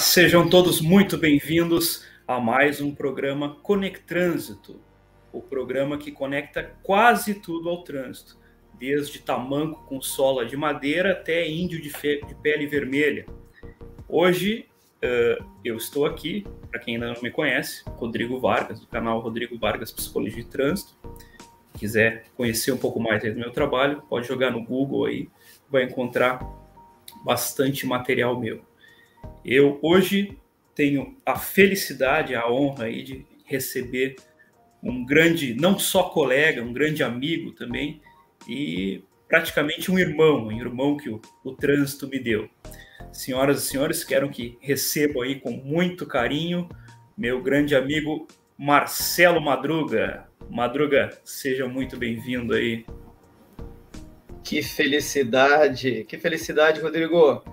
Sejam todos muito bem-vindos a mais um programa Conectrânsito, o programa que conecta quase tudo ao trânsito, desde tamanco com sola de madeira até índio de, de pele vermelha. Hoje uh, eu estou aqui, para quem ainda não me conhece, Rodrigo Vargas, do canal Rodrigo Vargas Psicologia de Trânsito. Quiser conhecer um pouco mais do meu trabalho, pode jogar no Google aí, vai encontrar bastante material meu. Eu hoje tenho a felicidade, a honra aí de receber um grande, não só colega, um grande amigo também, e praticamente um irmão, um irmão que o, o trânsito me deu. Senhoras e senhores, quero que recebam aí com muito carinho meu grande amigo Marcelo Madruga. Madruga, seja muito bem-vindo aí. Que felicidade, que felicidade, Rodrigo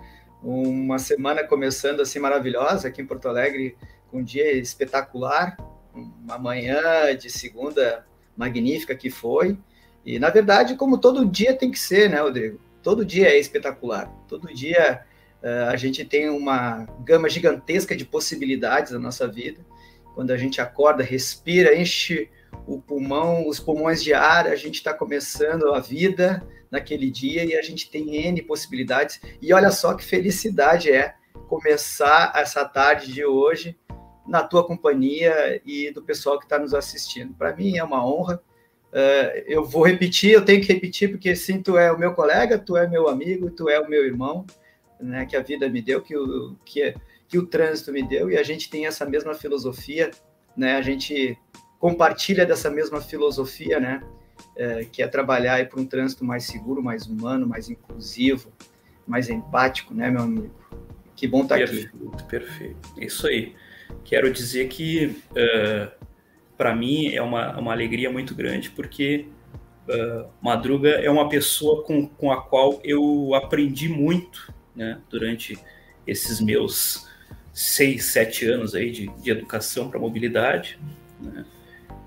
uma semana começando assim maravilhosa aqui em Porto Alegre, com um dia espetacular, uma manhã de segunda magnífica que foi. E na verdade, como todo dia tem que ser, né, Rodrigo? Todo dia é espetacular. Todo dia uh, a gente tem uma gama gigantesca de possibilidades na nossa vida. Quando a gente acorda, respira, enche o pulmão, os pulmões de ar, a gente está começando a vida naquele dia e a gente tem N possibilidades. E olha só que felicidade é começar essa tarde de hoje na tua companhia e do pessoal que está nos assistindo. Para mim é uma honra. Uh, eu vou repetir, eu tenho que repetir, porque sim, tu é o meu colega, tu é meu amigo, tu é o meu irmão, né, que a vida me deu, que o, que, que o trânsito me deu, e a gente tem essa mesma filosofia, né, a gente compartilha dessa mesma filosofia, né, é, que é trabalhar por um trânsito mais seguro, mais humano, mais inclusivo, mais empático, né, meu amigo? Que bom estar perfeito, aqui. Perfeito, perfeito. Isso aí. Quero dizer que, uh, é, para mim, é uma, uma alegria muito grande, porque uh, Madruga é uma pessoa com, com a qual eu aprendi muito né, durante esses meus seis, sete anos aí de, de educação para mobilidade. Né?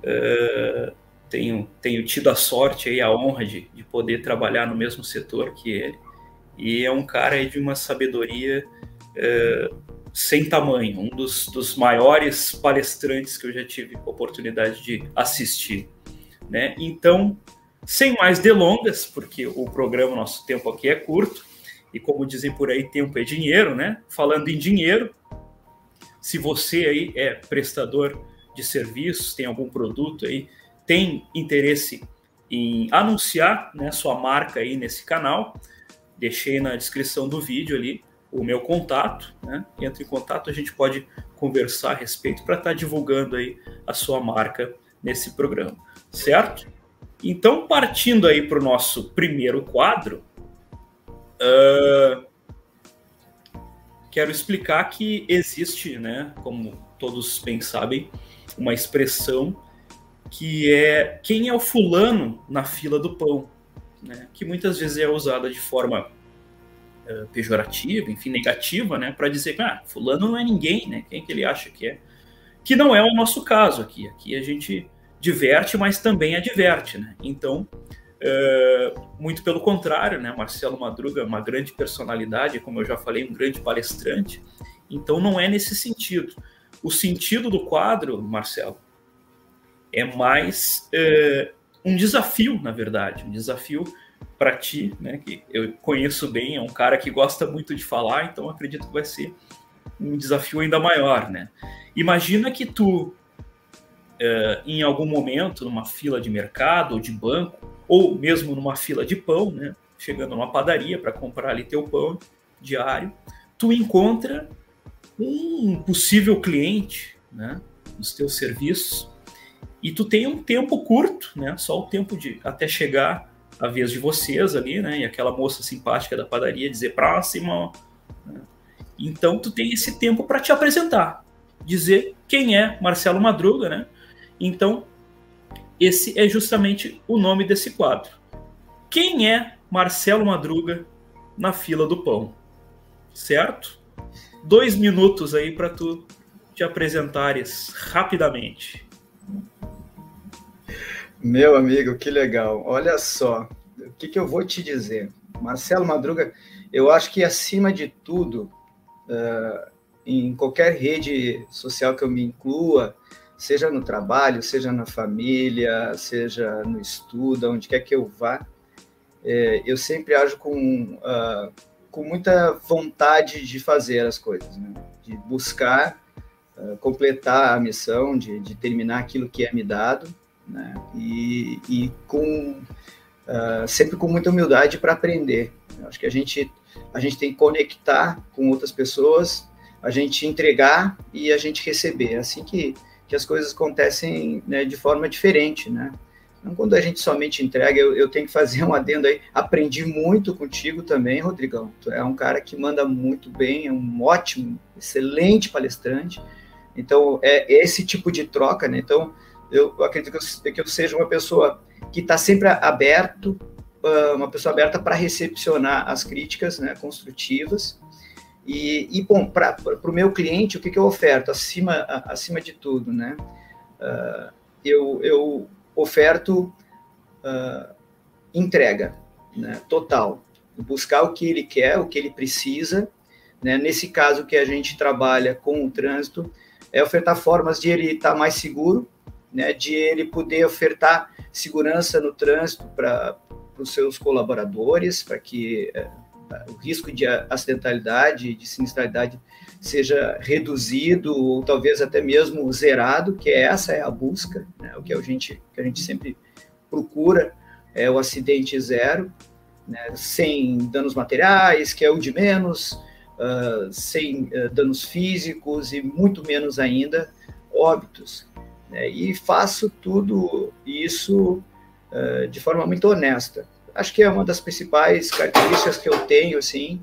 Uh, tenho, tenho tido a sorte e a honra de, de poder trabalhar no mesmo setor que ele. E é um cara de uma sabedoria é, sem tamanho, um dos, dos maiores palestrantes que eu já tive oportunidade de assistir. Né? Então, sem mais delongas, porque o programa, nosso tempo aqui é curto, e como dizem por aí, tempo é dinheiro, né? Falando em dinheiro, se você aí é prestador de serviços, tem algum produto aí tem interesse em anunciar né, sua marca aí nesse canal, deixei na descrição do vídeo ali o meu contato, né? Entre em contato, a gente pode conversar a respeito para estar tá divulgando aí a sua marca nesse programa, certo? Então, partindo aí para o nosso primeiro quadro, uh, quero explicar que existe, né, como todos bem sabem, uma expressão que é quem é o fulano na fila do pão, né? que muitas vezes é usada de forma uh, pejorativa, enfim, negativa, né? para dizer que ah, fulano não é ninguém, né? quem é que ele acha que é? Que não é o nosso caso aqui. Aqui a gente diverte, mas também adverte. Né? Então, uh, muito pelo contrário, né? Marcelo Madruga é uma grande personalidade, como eu já falei, um grande palestrante. Então, não é nesse sentido. O sentido do quadro, Marcelo, é mais é, um desafio, na verdade, um desafio para ti, né? Que eu conheço bem, é um cara que gosta muito de falar, então acredito que vai ser um desafio ainda maior, né? Imagina que tu, é, em algum momento, numa fila de mercado ou de banco, ou mesmo numa fila de pão, né? Chegando numa padaria para comprar ali teu pão diário, tu encontra um possível cliente, né? Nos teus serviços e tu tem um tempo curto, né? Só o tempo de até chegar a vez de vocês ali, né? E aquela moça simpática da padaria dizer próximo. Né? Então tu tem esse tempo para te apresentar, dizer quem é Marcelo Madruga, né? Então esse é justamente o nome desse quadro. Quem é Marcelo Madruga na fila do pão? Certo? Dois minutos aí para tu te apresentares rapidamente. Meu amigo, que legal. Olha só, o que, que eu vou te dizer? Marcelo Madruga, eu acho que acima de tudo, uh, em qualquer rede social que eu me inclua, seja no trabalho, seja na família, seja no estudo, onde quer que eu vá, é, eu sempre ajo com, uh, com muita vontade de fazer as coisas, né? de buscar uh, completar a missão, de, de, terminar aquilo que é me dado, né? e, e com uh, sempre com muita humildade para aprender. Eu acho que a gente a gente tem que conectar com outras pessoas, a gente entregar e a gente receber. É assim que, que as coisas acontecem né, de forma diferente, né? Não quando a gente somente entrega, eu, eu, tenho que fazer um adendo aí. Aprendi muito contigo também, Rodrigão. Tu é um cara que manda muito bem, é um ótimo, excelente palestrante. Então, é esse tipo de troca, né? Então, eu acredito que eu, seja uma pessoa que está sempre aberto, ah, uma pessoa aberta para recepcionar as críticas né, construtivas. E, e bom, para o meu cliente, o que, que eu oferto? Acima, acima de tudo, né? Uh, eu, eu oferto uh, entrega né, total, buscar o que ele quer, o que ele precisa. Né? Nesse caso que a gente trabalha com o trânsito, é ofertar formas de ele estar tá mais seguro, né, de ele poder ofertar segurança no trânsito para os seus colaboradores, para que é, o risco de acidentalidade, de sinistralidade seja reduzido ou talvez até mesmo zerado, que essa é a busca, né, o que a gente que a gente sempre procura é o acidente zero, né, sem danos materiais, que é o de menos, uh, sem uh, danos físicos e muito menos ainda óbitos. Né, e faço tudo isso uh, de forma muito honesta. Acho que é uma das principais características que eu tenho, assim,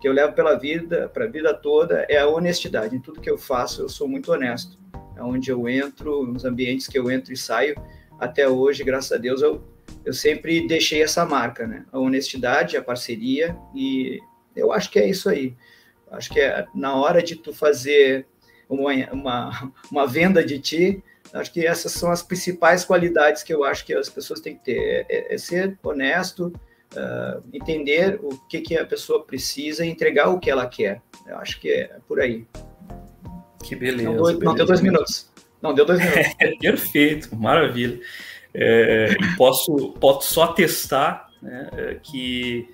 que eu levo pela vida, para a vida toda, é a honestidade. Em tudo que eu faço, eu sou muito honesto. É onde eu entro, nos ambientes que eu entro e saio, até hoje, graças a Deus, eu, eu sempre deixei essa marca, né? A honestidade, a parceria, e eu acho que é isso aí. Acho que é na hora de tu fazer uma, uma, uma venda de ti, acho que essas são as principais qualidades que eu acho que as pessoas têm que ter. É, é ser honesto, uh, entender o que, que a pessoa precisa e entregar o que ela quer. Eu acho que é por aí. Que beleza. Não, dois, beleza. não deu dois minutos. Não, deu dois minutos. Perfeito, maravilha. É, posso, posso só atestar né, é, que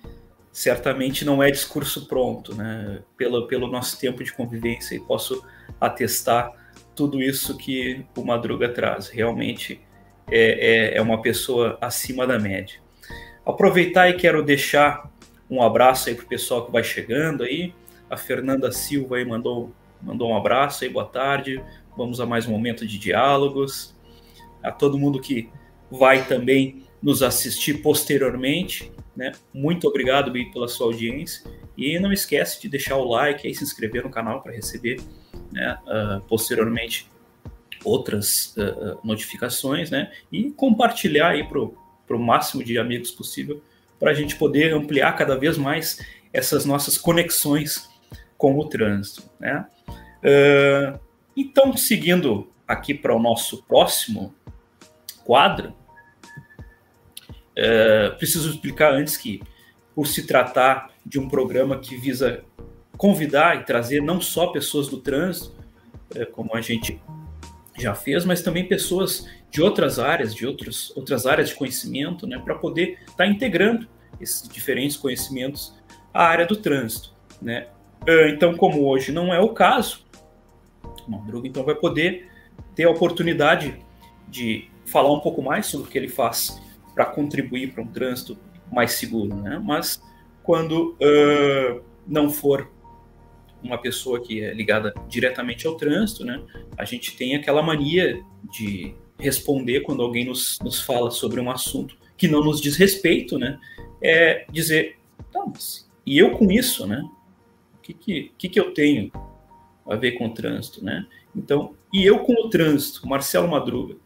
certamente não é discurso pronto, né? Pelo, pelo nosso tempo de convivência, e posso atestar tudo isso que o Madruga traz. Realmente é, é, é, uma pessoa acima da média. Aproveitar e quero deixar um abraço aí para o pessoal que vai chegando aí. A Fernanda Silva aí mandou, mandou um abraço aí, boa tarde. Vamos a mais um momento de diálogos. A todo mundo que vai também nos assistir posteriormente, né? Muito obrigado, Bim, pela sua audiência. E não esquece de deixar o like e se inscrever no canal para receber né, uh, posteriormente outras uh, notificações, né, e compartilhar aí para o máximo de amigos possível, para a gente poder ampliar cada vez mais essas nossas conexões com o trânsito. Né. Uh, então, seguindo aqui para o nosso próximo quadro, preciso explicar antes que, por se tratar de um programa que visa convidar e trazer não só pessoas do trânsito, é, como a gente já fez, mas também pessoas de outras áreas, de outros, outras áreas de conhecimento, né, para poder estar tá integrando esses diferentes conhecimentos à área do trânsito. Né? É, então, como hoje não é o caso, o Madruga então vai poder ter a oportunidade de falar um pouco mais sobre o que ele faz para contribuir para um trânsito mais seguro, né? Mas quando uh, não for uma pessoa que é ligada diretamente ao trânsito, né? A gente tem aquela mania de responder quando alguém nos, nos fala sobre um assunto que não nos diz respeito, né? É dizer, tá, mas e eu com isso, né? O que, que, que, que eu tenho a ver com o trânsito, né? Então, e eu com o trânsito, Marcelo Madruga,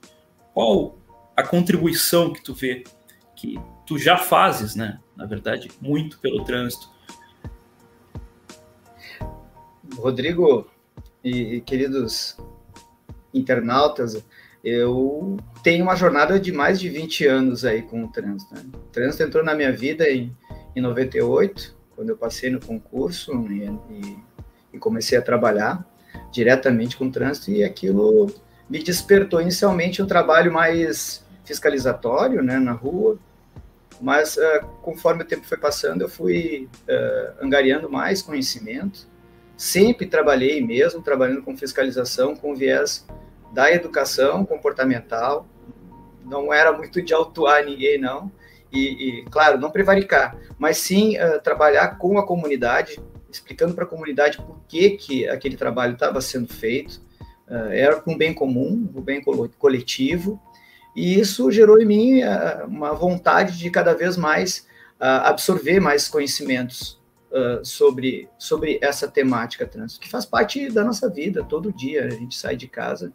qual a contribuição que tu vê que tu já fazes, né? Na verdade, muito pelo trânsito Rodrigo e, e queridos internautas, eu tenho uma jornada de mais de 20 anos aí com o trânsito. Né? O trânsito entrou na minha vida em, em 98, quando eu passei no concurso e, e, e comecei a trabalhar diretamente com trânsito e aquilo me despertou inicialmente um trabalho mais fiscalizatório, né, na rua, mas uh, conforme o tempo foi passando, eu fui uh, angariando mais conhecimento. Sempre trabalhei mesmo, trabalhando com fiscalização, com viés da educação comportamental. Não era muito de autuar ninguém, não. E, e claro, não prevaricar, mas sim uh, trabalhar com a comunidade, explicando para a comunidade por que, que aquele trabalho estava sendo feito. era com o bem comum, o bem coletivo, e isso gerou em mim uh, uma vontade de cada vez mais uh, absorver mais conhecimentos uh, sobre, sobre essa temática trans, que faz parte da nossa vida, todo dia a gente sai de casa.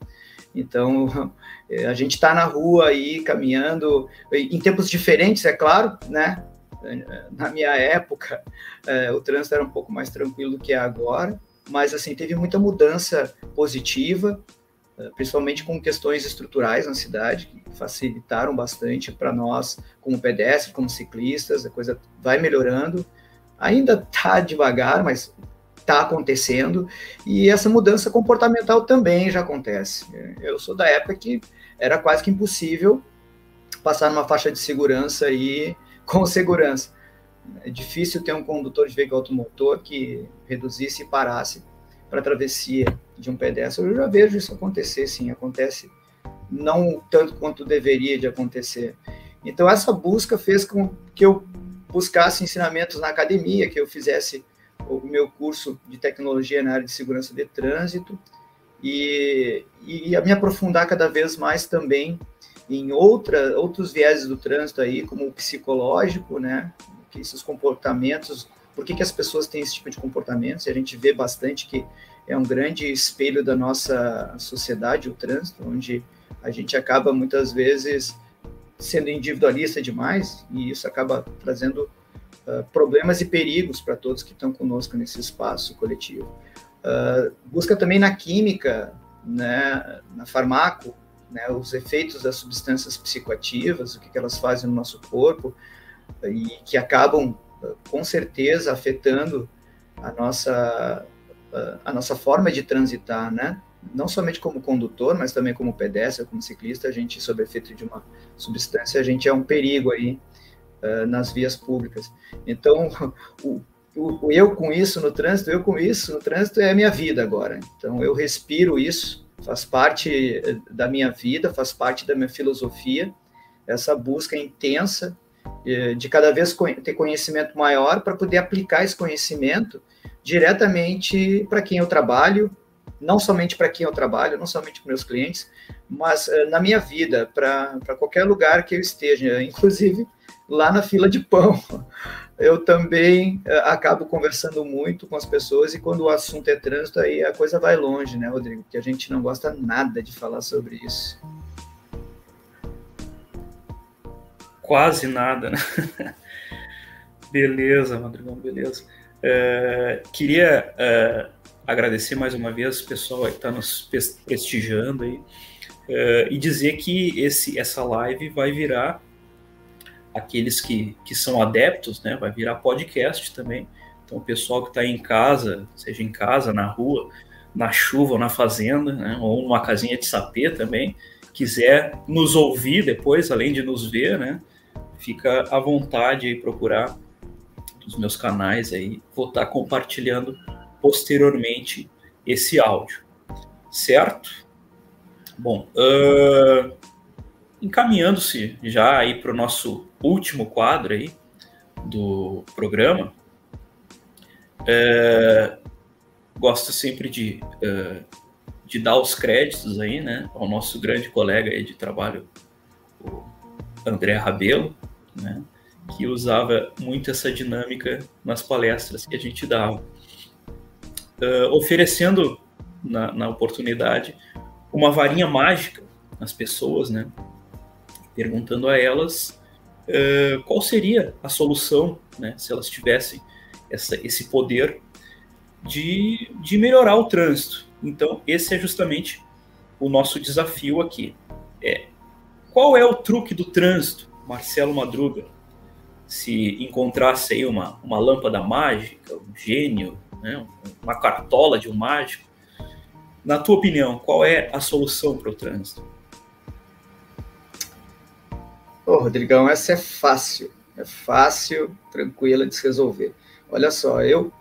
Então, a gente está na rua aí, caminhando, em tempos diferentes, é claro, né? Na minha época, o trânsito era um pouco mais tranquilo do que é agora, mas, assim, teve muita mudança positiva, principalmente com questões estruturais na cidade, que facilitaram bastante para nós, como pedestres, como ciclistas, a coisa vai melhorando. Ainda está devagar, mas está acontecendo, e essa mudança comportamental também já acontece. Eu sou da época que era quase que impossível passar numa faixa de segurança aí com segurança. É difícil ter um condutor de veículo automotor que reduzisse e parasse para travessia de um pedestre. Eu já vejo isso acontecer, sim, acontece não tanto quanto deveria de acontecer. Então essa busca fez com que eu buscasse ensinamentos na academia, que eu fizesse o meu curso de tecnologia na área de segurança de trânsito e, e a me aprofundar cada vez mais também em outra, outros vieses do trânsito aí, como o psicológico, né, que esses comportamentos por que, que as pessoas têm esse tipo de comportamento? E a gente vê bastante que é um grande espelho da nossa sociedade, o trânsito, onde a gente acaba muitas vezes sendo individualista demais e isso acaba trazendo uh, problemas e perigos para todos que estão conosco nesse espaço coletivo. Uh, busca também na química, né, na farmaco, né, os efeitos das substâncias psicoativas, o que, que elas fazem no nosso corpo e que acabam com certeza afetando a nossa, a nossa forma de transitar, né? Não somente como condutor, mas também como pedestre, como ciclista, a gente, sob efeito de uma substância, a gente é um perigo aí uh, nas vias públicas. Então, o, o, eu com isso no trânsito, eu com isso no trânsito é a minha vida agora. Então, eu respiro isso, faz parte eh, da minha vida, faz parte da minha filosofia, essa busca intensa de cada vez ter conhecimento maior para poder aplicar esse conhecimento diretamente para quem eu trabalho, não somente para quem eu trabalho, não somente para meus clientes, mas uh, na minha vida, para qualquer lugar que eu esteja, inclusive lá na fila de pão. Eu também uh, acabo conversando muito com as pessoas e quando o assunto é trânsito, aí a coisa vai longe, né, Rodrigo? Porque a gente não gosta nada de falar sobre isso. quase nada, né? beleza, Madrugão, beleza. É, queria é, agradecer mais uma vez o pessoal que está nos prestigiando aí é, e dizer que esse, essa live vai virar aqueles que, que são adeptos, né? Vai virar podcast também. Então, o pessoal que está em casa, seja em casa, na rua, na chuva ou na fazenda, né? ou numa casinha de sapê também, quiser nos ouvir depois, além de nos ver, né? fica à vontade aí procurar os meus canais aí. Vou estar compartilhando posteriormente esse áudio, certo? Bom, uh, encaminhando-se já aí para o nosso último quadro aí do programa, uh, gosto sempre de, uh, de dar os créditos aí, né, ao nosso grande colega aí de trabalho, o André Rabelo, né, que usava muito essa dinâmica nas palestras que a gente dava, uh, oferecendo na, na, oportunidade uma varinha mágica às pessoas, né, perguntando a elas uh, qual seria a solução, né, se elas tivessem essa, esse poder de, de melhorar o trânsito. Então, esse é justamente o nosso desafio aqui. É, qual é o truque do trânsito? Marcelo Madruga, se encontrasse aí uma, uma lâmpada mágica, um gênio, né? uma cartola de um mágico. Na tua opinião, qual é a solução para o trânsito? Ô, Rodrigão, essa é fácil. É fácil, tranquila de se resolver. Olha só, eu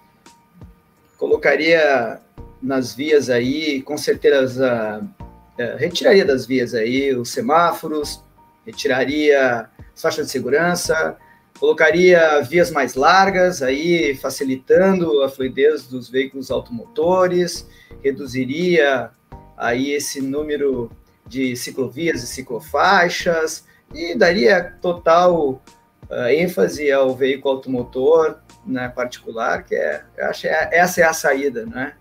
colocaria nas vias aí, com certeza, é, retiraria das vias aí os semáforos, retiraria as faixas de segurança, colocaria vias mais largas, aí facilitando a fluidez dos veículos automotores, reduziria aí esse número de ciclovias e ciclofaixas e daria total uh, ênfase ao veículo automotor né, particular, que é, eu acho que é, essa é a saída, né?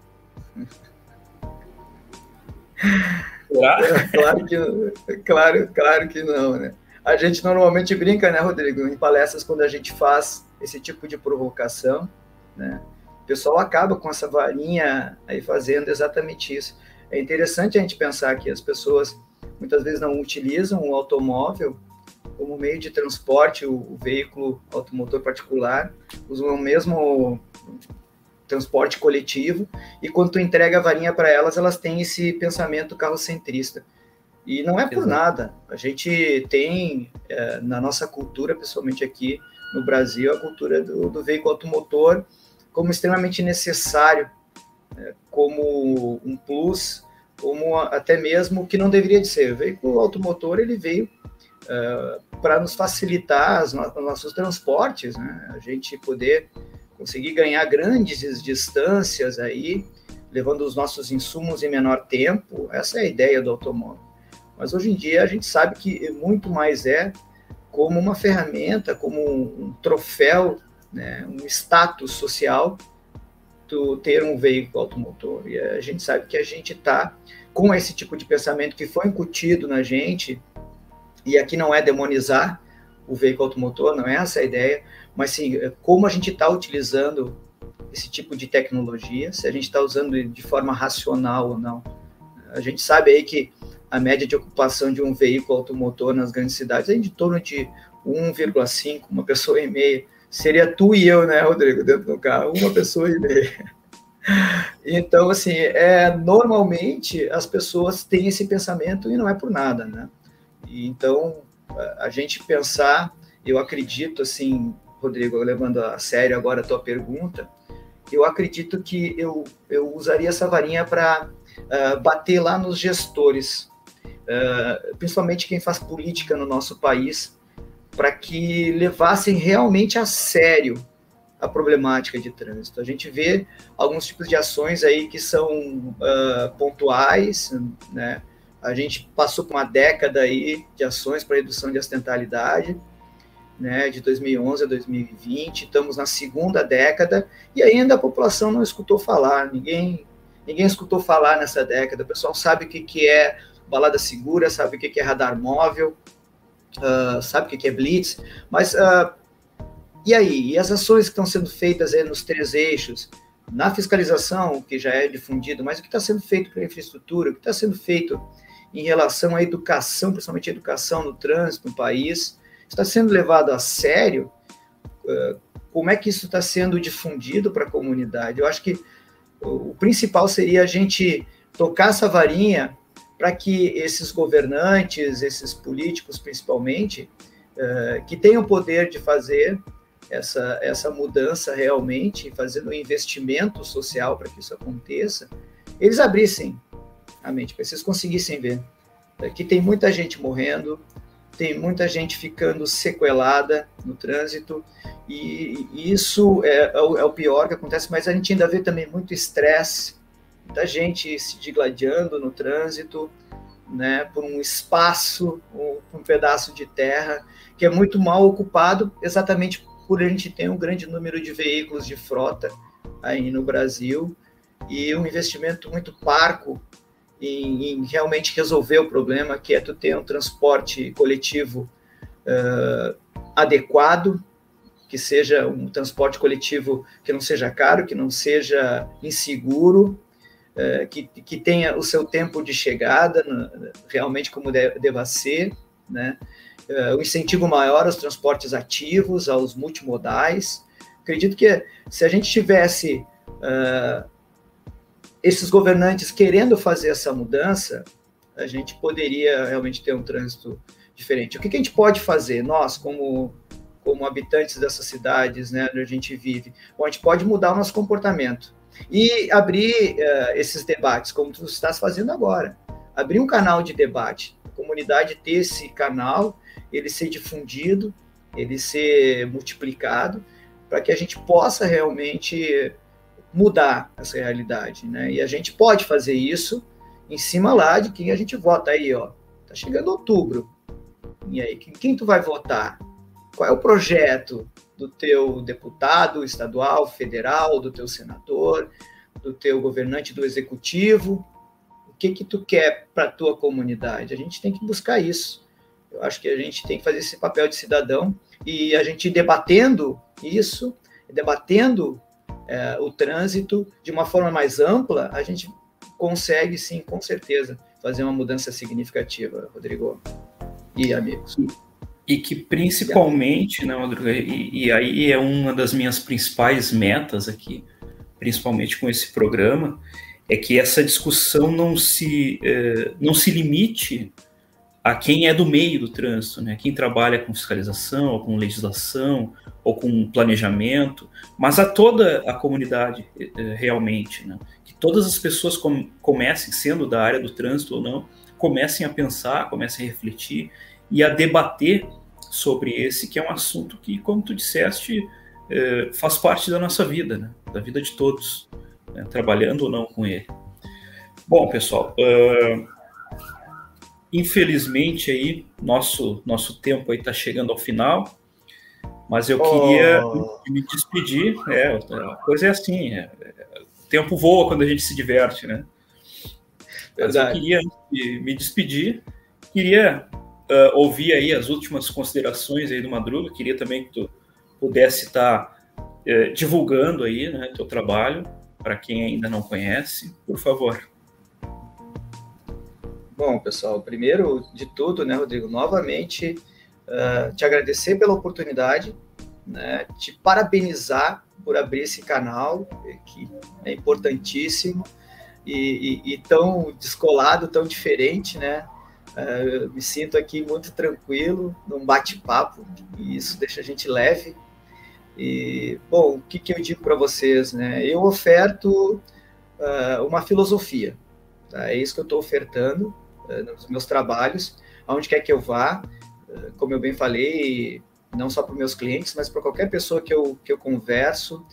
claro que claro, claro que não, né? A gente normalmente brinca, né, Rodrigo, em palestras quando a gente faz esse tipo de provocação, né? O pessoal acaba com essa varinha aí fazendo exatamente isso. É interessante a gente pensar que as pessoas muitas vezes não utilizam o automóvel como meio de transporte, o, o veículo automotor particular, usam o mesmo transporte coletivo, e quando tu entrega a varinha para elas, elas têm esse pensamento carrocentrista. E não é por Exato. nada. A gente tem é, na nossa cultura, pessoalmente aqui no Brasil, a cultura do, do veículo automotor como extremamente necessário, é, como um plus, como até mesmo que não deveria de ser. O veículo automotor ele veio é, para nos facilitar os nossos transportes, né? a gente poder conseguir ganhar grandes distâncias aí, levando os nossos insumos em menor tempo. Essa é a ideia do automóvel. Mas hoje em dia a gente sabe que muito mais é como uma ferramenta, como um troféu, né, um status social, tu ter um veículo automotor. E a gente sabe que a gente está com esse tipo de pensamento que foi incutido na gente, e aqui não é demonizar o veículo automotor, não é essa a ideia, mas sim como a gente está utilizando esse tipo de tecnologia, se a gente está usando de forma racional ou não. A gente sabe aí que a média de ocupação de um veículo automotor nas grandes cidades é de torno de 1,5, uma pessoa e meia. Seria tu e eu, né, Rodrigo, dentro do carro, uma pessoa e meia. Então, assim, é, normalmente as pessoas têm esse pensamento e não é por nada, né? Então, a gente pensar, eu acredito, assim, Rodrigo, levando a sério agora a tua pergunta, eu acredito que eu, eu usaria essa varinha para uh, ah, bater lá nos gestores, uh, principalmente quem faz política no nosso país, para que levassem realmente a sério a problemática de trânsito. A gente vê alguns tipos de ações aí que são uh, pontuais, né? A gente passou por uma década aí de ações para redução de acidentalidade, né, de 2011 a 2020, estamos na segunda década e ainda a população não escutou falar, ninguém ninguém escutou falar nessa década. O pessoal sabe o que, que é balada segura, sabe o que é radar móvel, uh, sabe o que é blitz, mas uh, e aí? E as ações que estão sendo feitas aí nos três eixos, na fiscalização, que já é difundido, mas o que está sendo feito para a infraestrutura, o que está sendo feito em relação à educação, principalmente a educação no trânsito no país, está sendo levado a sério? Uh, como é que isso está sendo difundido para a comunidade? Eu acho que o principal seria a gente tocar essa varinha para que esses governantes, esses políticos principalmente, uh, que tenham o poder de fazer essa, essa mudança realmente, fazendo um investimento social para que isso aconteça, eles abrissem a mente, para vocês conseguissem ver que tem muita gente morrendo, tem muita gente ficando sequelada no trânsito, e, isso é, é, é, o, pior que acontece, mas a gente ainda vê também muito estresse, muita gente se digladiando no trânsito, né, por um espaço, um, pedaço de terra que é muito mal ocupado, exatamente por a gente ter um grande número de veículos de frota aí no Brasil e um investimento muito parco em, em realmente resolver o problema, que é tu ter um transporte coletivo uh, adequado, que seja um transporte coletivo que não seja caro, que não seja inseguro, é, que, que tenha o seu tempo de chegada, realmente como deva ser, né? É, incentivo maior aos transportes ativos, aos multimodais. Acredito que se a gente tivesse uh, esses governantes querendo fazer essa mudança, a gente poderia realmente ter um trânsito diferente. O que, que a gente pode fazer, nós, como, como habitantes dessas cidades, né, onde a gente vive? Bom, a gente pode mudar o nosso comportamento e abrir uh, esses debates, como tu estás fazendo agora. Abrir um canal de debate, a comunidade ter esse canal, ele ser difundido, ele ser multiplicado, para que a gente possa realmente mudar essa realidade, né? E a gente pode fazer isso em cima lá de quem a gente vota aí, ó. Tá chegando outubro. E aí, quem, quem tu vai votar? Qual é o projeto do teu deputado estadual, federal, do teu senador, do teu governante do executivo? O que que tu quer para tua comunidade? A gente tem que buscar isso. Eu acho que a gente tem que fazer esse papel de cidadão e a gente debatendo isso, debatendo é, o trânsito de uma forma mais ampla, a gente consegue sim, com certeza, fazer uma mudança significativa, Rodrigo e amigos. E que principalmente, né, Rodrigo, e, e aí é uma das minhas principais metas aqui, principalmente com esse programa, é que essa discussão não se, eh, não se limite a quem é do meio do trânsito, né? quem trabalha com fiscalização, ou com legislação, ou com planejamento, mas a toda a comunidade eh, eh, realmente. Né? Que todas as pessoas com, comecem, sendo da área do trânsito ou não, comecem a pensar, comecem a refletir e a debater sobre esse, que é um assunto que, como tu disseste, eh, faz parte da nossa vida, né? da vida de todos, né? trabalhando ou não com ele. Bom, pessoal, uh, Infelizmente aí nosso nosso tempo aí está chegando ao final, mas eu queria oh. me despedir. É, a coisa é assim, é, é, o tempo voa quando a gente se diverte, né? Mas eu queria me despedir, queria uh, ouvir aí as últimas considerações aí do Madruga, queria também que tu pudesse estar uh, divulgando aí, né, teu trabalho para quem ainda não conhece, por favor. Bom, pessoal, primeiro de tudo, né, Rodrigo, novamente uh, te agradecer pela oportunidade, né, te parabenizar por abrir esse canal, que é importantíssimo e, e, e tão descolado, tão diferente, né? Uh, me sinto aqui muito tranquilo, num bate-papo, e isso deixa a gente leve. E, bom, o que, que eu digo para vocês, né? Eu oferto uh, uma filosofia, tá? é isso que eu estou ofertando, eh, nos meus trabalhos, aonde quer que eu vá, eh, como eu bem falei, não só para meus clientes, mas para qualquer pessoa que eu, que eu converso,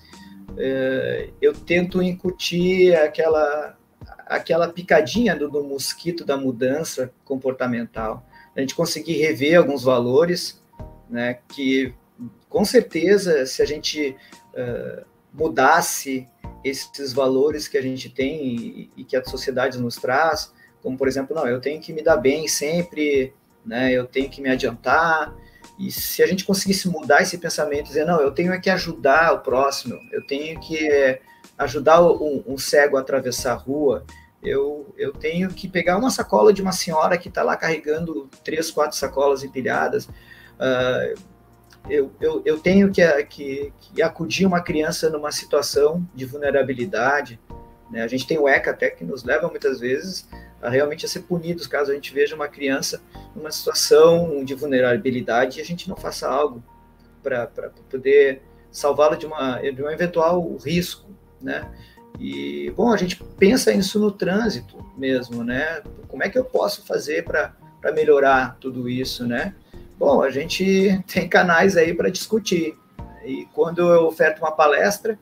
eh, eu tento incutir aquela, aquela picadinha do, do mosquito da mudança comportamental, a gente conseguir rever alguns valores, né, que com certeza, se a gente uh, mudasse esses valores que a gente tem e, e, que a sociedade nos traz, como por exemplo, não, eu tenho que me dar bem sempre, né? Eu tenho que me adiantar. E se a gente conseguisse mudar esse pensamento, dizer, não, eu tenho que ajudar o próximo, eu tenho que é, ajudar um, um, cego a atravessar a rua, eu, eu tenho que pegar uma sacola de uma senhora que está lá carregando três, quatro sacolas empilhadas, uh, eu, eu, eu tenho que, que, que acudir uma criança numa situação de vulnerabilidade, né? A gente tem o ECA até que nos leva muitas vezes a realmente a ser punidos caso a gente veja uma criança numa situação de vulnerabilidade e a gente não faça algo para poder salvá-la de, uma, de um eventual risco, né? E, bom, a gente pensa isso no trânsito mesmo, né? Como é que eu posso fazer para melhorar tudo isso, né? Bom, a gente tem canais aí para discutir. E quando eu oferto uma palestra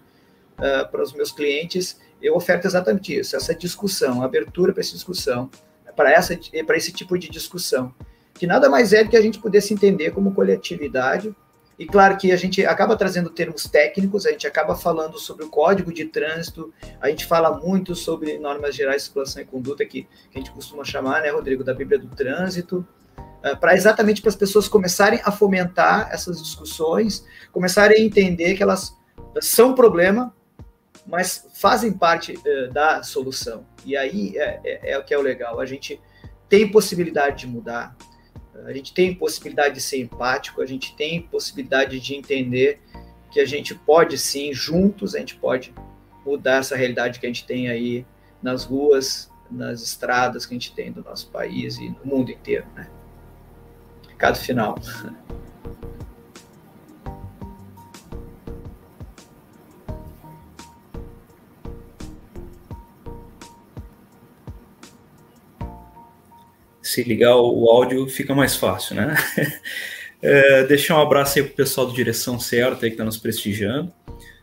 uh, para os meus clientes, eu oferto exatamente isso, essa discussão, abertura para essa discussão, para essa para esse tipo de discussão, que nada mais é do que a gente poder se entender como coletividade. E claro que a gente acaba trazendo termos técnicos, a gente acaba falando sobre o código de trânsito, a gente fala muito sobre normas gerais de circulação e conduta, que, que a gente costuma chamar, né, Rodrigo, da Bíblia do Trânsito, uh, para exatamente para as pessoas começarem a fomentar essas discussões, começarem a entender que elas são problema, mas fazem parte uh, da solução. E aí é, é, é, o que é o legal. A gente tem possibilidade de mudar, a gente tem possibilidade de ser empático, a gente tem possibilidade de entender que a gente pode sim, juntos, a gente pode mudar essa realidade que a gente tem aí nas ruas, nas estradas que a gente tem do nosso país e no mundo inteiro, né? Recado final. Se ligar o áudio fica mais fácil, né? É, deixar um abraço aí pro pessoal do Direção Certa aí que está nos prestigiando.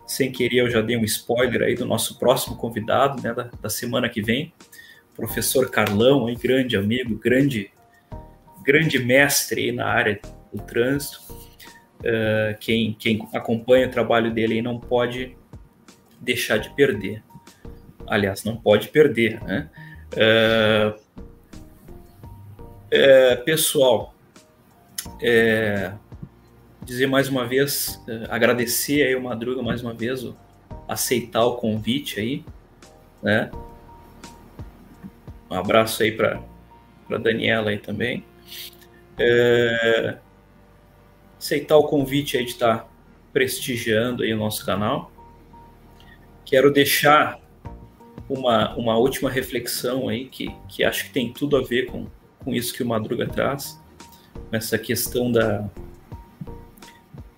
Sem querer, eu já dei um spoiler aí do nosso próximo convidado, né, da, da semana que vem, professor Carlão, aí, grande amigo, grande, grande mestre aí na área do trânsito. Uh, quem, quem acompanha o trabalho dele aí não pode deixar de perder. Aliás, não pode perder, né? Uh, pessoal, é, dizer mais uma vez, é, agradecer aí o Madruga mais uma vez, o, aceitar o convite aí, né? Um abraço aí para Daniela aí também. É, aceitar o convite aí de estar tá prestigiando aí o nosso canal. Quero deixar uma, uma última reflexão aí que, que acho que tem tudo a ver com, com isso que o Madruga traz essa questão da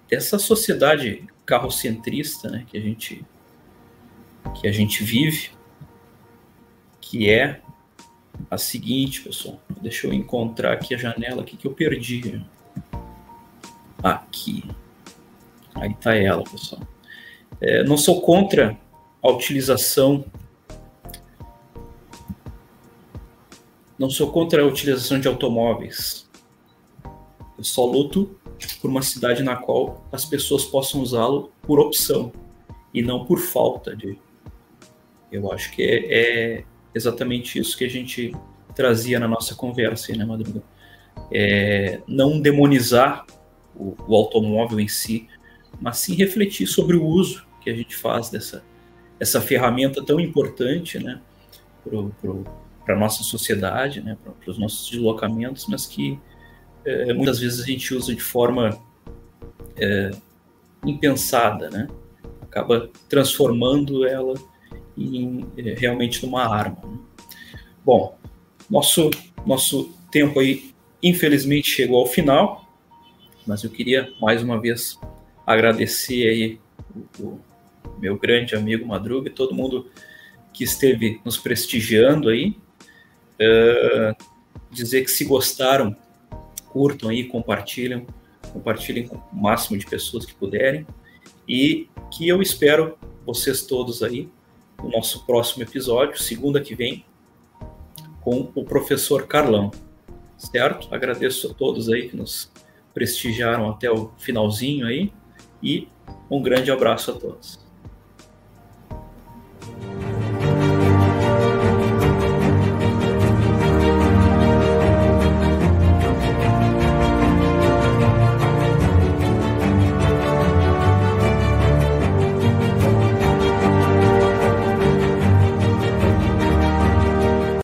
dessa sociedade carrocentrista, né, que a gente que a gente vive, que é a seguinte, pessoal. Deixa eu encontrar aqui a janela aqui que eu perdi. Aqui. Aí tá ela, pessoal. É, não sou contra a utilização não sou contra a utilização de automóveis eu só luto por uma cidade na qual as pessoas possam usá-lo por opção e não por falta de. Eu acho que é, é exatamente isso que a gente trazia na nossa conversa, né, Madruga? É, não demonizar o, o, automóvel em si, mas sim refletir sobre o uso que a gente faz dessa essa ferramenta tão importante, né, para nossa sociedade, né, para os nossos deslocamentos, mas que é, muitas vezes a gente usa de forma é, impensada, né? Acaba transformando ela em, é, realmente numa arma. Né? Bom, nosso, nosso tempo aí, infelizmente, chegou ao final, mas eu queria mais uma vez agradecer aí o, o meu grande amigo Madruga e todo mundo que esteve nos prestigiando aí. Uh, dizer que se gostaram curtam aí, compartilham, compartilhem com o máximo de pessoas que puderem e que eu espero vocês todos aí no nosso próximo episódio, segunda que vem, com o professor Carlão. Certo? Agradeço a todos aí que nos prestigiaram até o finalzinho aí e um grande abraço a todos.